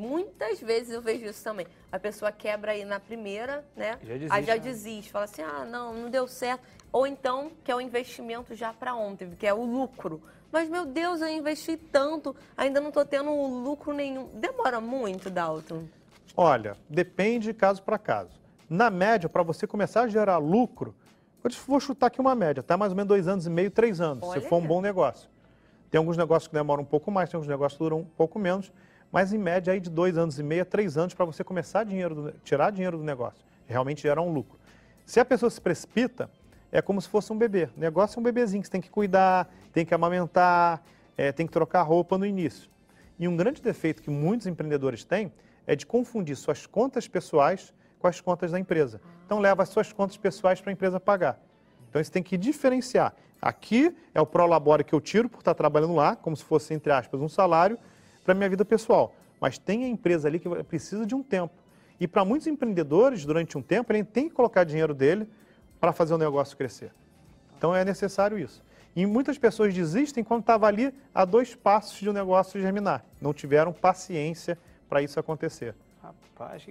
muitas vezes eu vejo isso também. A pessoa quebra aí na primeira, né? Já desiste, aí já né? desiste, fala assim: ah, não, não deu certo. Ou então, que é o investimento já para ontem, que é o lucro. Mas, meu Deus, eu investi tanto, ainda não estou tendo lucro nenhum. Demora muito, Dalton? Olha, depende caso para caso. Na média, para você começar a gerar lucro, eu vou chutar aqui uma média, tá? Mais ou menos dois anos e meio, três anos, Olha se for um bom negócio. Tem alguns negócios que demoram um pouco mais, tem alguns negócios que duram um pouco menos, mas em média aí de dois anos e meio a três anos para você começar dinheiro do- tirar dinheiro do negócio, realmente gerar um lucro. Se a pessoa se precipita, é como se fosse um bebê. O negócio é um bebezinho que você tem que cuidar, tem que amamentar, é, tem que trocar roupa no início. E um grande defeito que muitos empreendedores têm é de confundir suas contas pessoais com as contas da empresa. Então leva as suas contas pessoais para a empresa pagar. Então você tem que diferenciar. Aqui é o prolabore que eu tiro por estar trabalhando lá, como se fosse, entre aspas, um salário para minha vida pessoal. Mas tem a empresa ali que precisa de um tempo. E para muitos empreendedores, durante um tempo, ele tem que colocar dinheiro dele para fazer o negócio crescer. Então é necessário isso. E muitas pessoas desistem quando estava ali a dois passos de um negócio germinar. Não tiveram paciência para isso acontecer. Rapaz,